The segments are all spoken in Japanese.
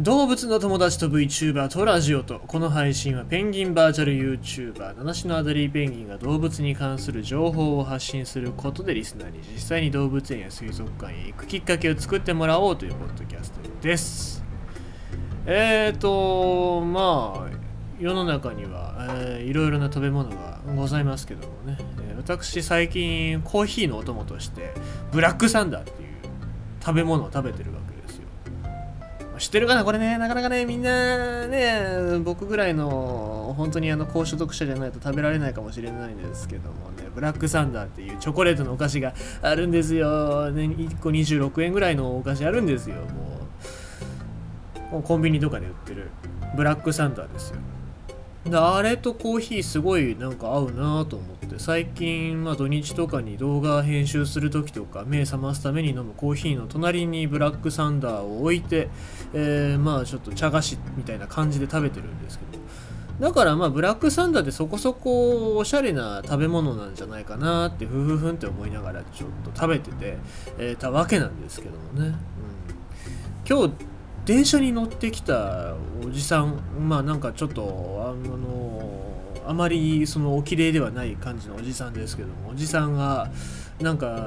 動物の友達と VTuber とラジオとこの配信はペンギンバーチャル YouTuber 七種のアデリーペンギンが動物に関する情報を発信することでリスナーに実際に動物園や水族館へ行くきっかけを作ってもらおうというポッドキャストです。えーとまあ世の中には、えー、いろいろな食べ物がございますけどもね、えー、私最近コーヒーのお供としてブラックサンダーっていう食べ物を食べてるわけです。知ってるかなこれね、なかなかね、みんなね、僕ぐらいの本当にあの高所得者じゃないと食べられないかもしれないんですけどもね、ブラックサンダーっていうチョコレートのお菓子があるんですよ。ね、1個26円ぐらいのお菓子あるんですよ。もう、もうコンビニとかで売ってるブラックサンダーですよ。であれとコーヒーすごいなんか合うなと思って。最近、まあ、土日とかに動画編集する時とか目覚ますために飲むコーヒーの隣にブラックサンダーを置いて、えー、まあちょっと茶菓子みたいな感じで食べてるんですけど。だからまあブラックサンダーってそこそこおしゃれな食べ物なんじゃないかなってふふふんって思いながらちょっと食べてて、えー、たわけなんですけどもね、うん、今日電車に乗ってきたおじさんまあなんかちょっとあのあまりそのお綺麗ではない感じのおじさんですけどもおじさんがなんか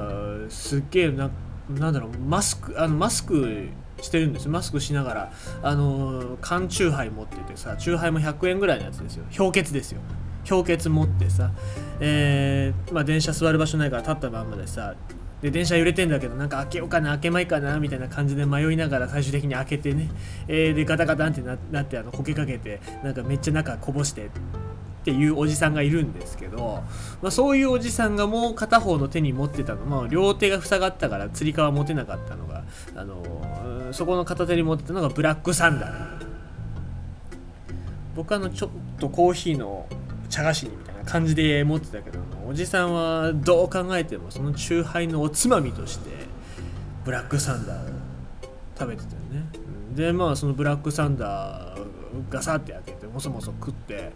すっげえななんだろうマスクあのマスクしてるんですマスクしながらあの缶チューハイ持っててさチューハイも100円ぐらいのやつですよ。氷結ですよ。氷結持ってさ、えー、まあ、電車座る場所ないから立ったまんまでさで電車揺れてんだけどなんか開けようかな開けまいかなみたいな感じで迷いながら最終的に開けてね、えー、でガタガタンってなってあのこけかけてなんかめっちゃ中こぼしてっていうおじさんがいるんですけど、まあ、そういうおじさんがもう片方の手に持ってたの、まあ、両手が塞がったからつり革持てなかったのが、あのー、そこの片手に持ってたのがブラックサンダー。僕あのちょっとコーヒーの茶菓子にみたいな感じで持ってたけどもおじさんはどう考えてもそのチューハイのおつまみとしてブラックサンダーを食べてたよね。でまあそのブラックサンダーガサって開けてもそもそ食って。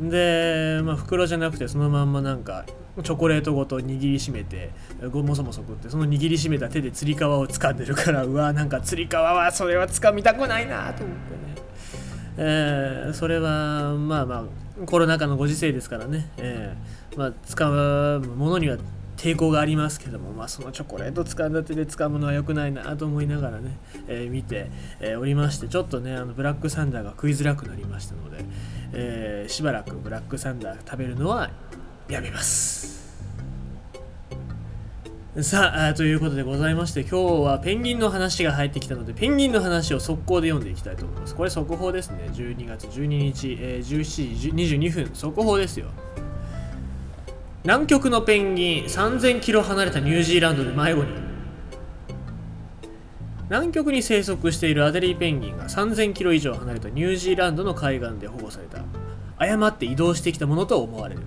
で、まあ、袋じゃなくてそのまんまなんかチョコレートごと握りしめてもそもそ食ってその握りしめた手でつり革を掴んでるからうわなんかつり革はそれは掴みたくないなと思ってね。えー、それはまあまあコロナ禍のご時世ですからね、えー、まあ、使うものには抵抗がありますけども、まあ、そのチョコレート掴んだ手で使うのは良くないなと思いながらね、えー、見て、えー、おりましてちょっとねあのブラックサンダーが食いづらくなりましたので、えー、しばらくブラックサンダー食べるのはやめます。さあということでございまして今日はペンギンの話が入ってきたのでペンギンの話を速攻で読んでいきたいと思います。これ速報ですね。12月12日、えー、17時22分速報ですよ。南極のペンギン3000キロ離れたニュージーランドで迷子に。南極に生息しているアデリーペンギンが3000キロ以上離れたニュージーランドの海岸で保護された。誤って移動してきたものと思われる。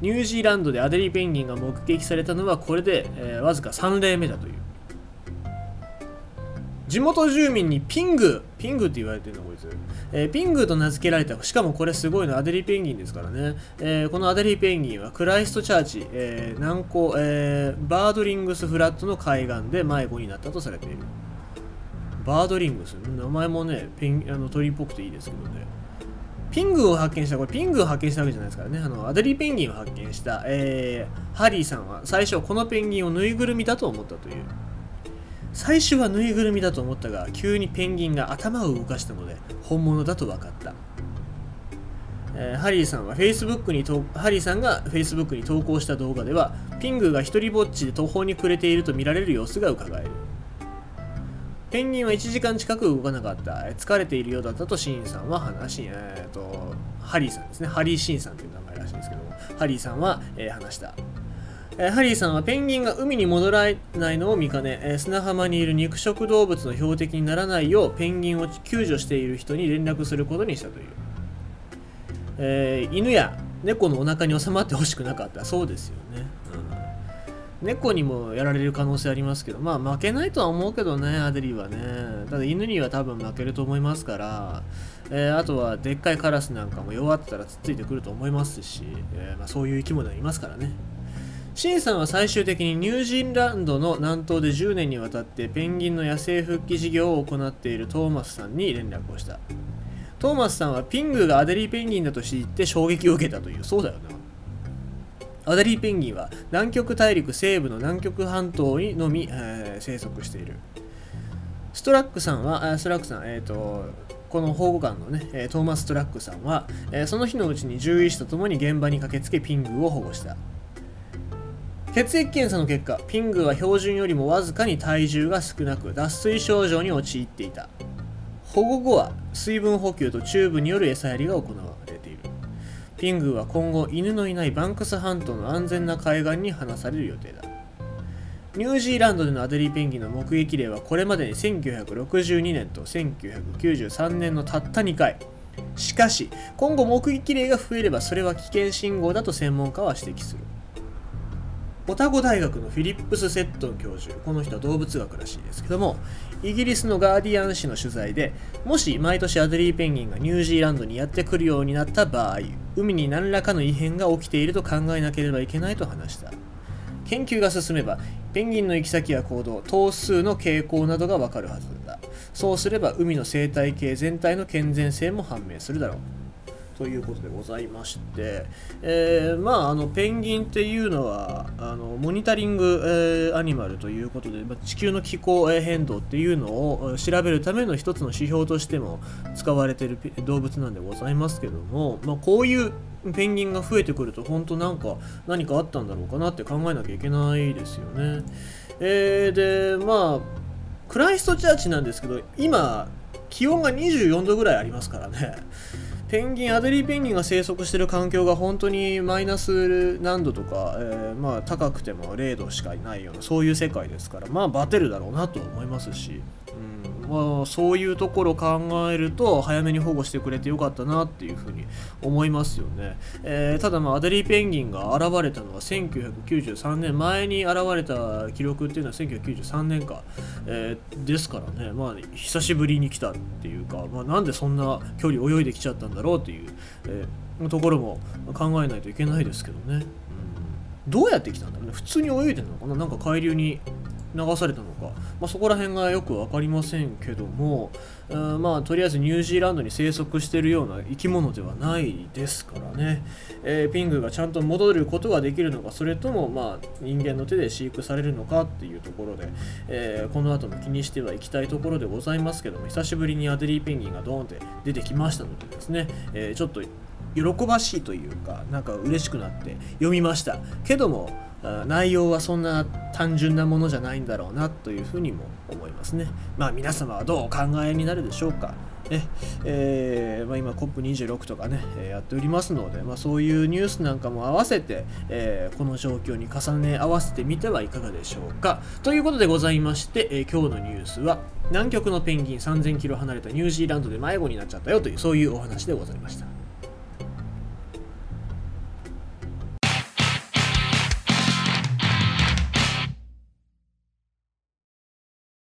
ニュージーランドでアデリーペンギンが目撃されたのはこれで、えー、わずか3例目だという。地元住民にピングピングって言われてるのこいつ、えー、ピングと名付けられた。しかもこれすごいのアデリーペンギンですからね、えー、このアデリーペンギンはクライストチャーチ、えー、南高、えー、バードリングスフラットの海岸で迷子になったとされている。バードリングス？名前もねペンあの鳥っぽくていいですけどね。ピングを発見した、これピングを発見したわけじゃないですからね。あの、アデリーペンギンを発見した、えー、ハリーさんは最初このペンギンをぬいぐるみだと思ったという。最初はぬいぐるみだと思ったが、急にペンギンが頭を動かしたので、本物だと分かった。えー、ハリーさんは Facebook にハリーさんが Facebook に投稿した動画では、ピングが一人ぼっちで途方に暮れていると見られる様子がうかがえる。ペンギンは1時間近く動かなかった。疲れているようだったとシーンさんは話し、えーと、ハリーさんですね。ハリー・シーンさんという名前らしいんですけども、ハリーさんは、えー、話した。え、ハリーさんはペンギンが海に戻らないのを見かね、え、砂浜にいる肉食動物の標的にならないようペンギンを救助している人に連絡することにしたという。えー、犬や猫のお腹に収まってほしくなかった。そうですよね。猫にもやられる可能性ありますけど、まあ負けないとは思うけどね、アデリーはね。ただ犬には多分負けると思いますから、えー、あとはでっかいカラスなんかも弱ってたらつっついてくると思いますし、えー、まあ、そういう生き物はいますからね。シンさんは最終的にニュージーランドの南東で10年にわたってペンギンの野生復帰事業を行っているトーマスさんに連絡をしたトーマスさんはピングがアデリーペンギンだと知って衝撃を受けたというそうだよなアデリーペンギンは南極大陸西部の南極半島にのみ、えー、生息しているストラックさんは、ストラックさん、えっ、ー、と、この保護官のね、トーマス・トラックさんはえ、その日のうちに獣医師と共に現場に駆けつけピングを保護した。血液検査の結果、ピングは標準よりもわずかに体重が少なく、脱水症状に陥っていた。保護後は水分補給とチューブによる餌やりが行われ。ピングは今後、犬のいないバンクス半島の安全な海岸に放される予定だ。ニュージーランドでのアデリーペンギンの目撃例はこれまでに1962年と1993年のたった2回しかし今後目撃例が増えればそれは危険信号だと専門家は指摘するオタゴ大学のフィリップス・セットン教授この人は動物学らしいですけどもイギリスのガーディアン紙の取材でもし毎年アデリーペンギンがニュージーランドにやってくるようになった場合海に何らかの異変が起きていると考えなければいけないと話した。研究が進めばペンギンの行き先や行動頭数の傾向などがわかるはずだ。そうすれば海の生態系全体の健全性も判明するだろう。ということでございまして、えー、まああのペンギンっていうのはあのモニタリング、えー、アニマルということで、ま、地球の気候変動っていうのを調べるための一つの指標としても使われてる動物なんでございますけども、まあ、こういうペンギンが増えてくると本当なんか何かあったんだろうかなって考えなきゃいけないですよね。えー、でまあクライストチャーチなんですけど今気温が24度ぐらいありますからね。ペンギンアデリーペンギンが生息してる環境が本当にマイナス何度とか、えー、まあ高くても0度しかいないようなそういう世界ですからまあバテるだろうなと思いますし、まあ、そういうところを考えると早めに保護してくれてよかったなっていうふうに思いますよね、えー、ただまあアデリーペンギンが現れたのは1993年前に現れた記録っていうのは1993年か、えー、ですからね。まあ久しぶりに来たっていうか、まあ、なんでそんな距離泳いできちゃったんだろうっていう、えー、ところも考えないといけないですけどね、うん、どうやって来たんだろうね。普通に泳いでるのかな？なんか海流に流されたのか、まあ、そこら辺がよく分かりませんけども、ん、まあとりあえずニュージーランドに生息しているような生き物ではないですからね、えー、ピングがちゃんと戻ることができるのかそれともまあ人間の手で飼育されるのかっていうところで、えー、この後も気にしてはいきたいところでございますけども久しぶりにアデリーペンギンがドーンって出てきましたのでですね、えー、ちょっと喜ばしいというかなんか嬉しくなって読みましたけども内容はそんな単純なものじゃないんだろうなというふうにも思いますね。まあ皆様はどうお考えになるでしょうか。ねえーまあ、今 COP26 とかね、えー、やっておりますので、まあ、そういうニュースなんかも合わせて、えー、この状況に重ね合わせてみてはいかがでしょうか。ということでございまして、え、今日のニュースは南極のペンギン3000キロ離れたニュージーランドで迷子になっちゃったよというそういうお話でございました。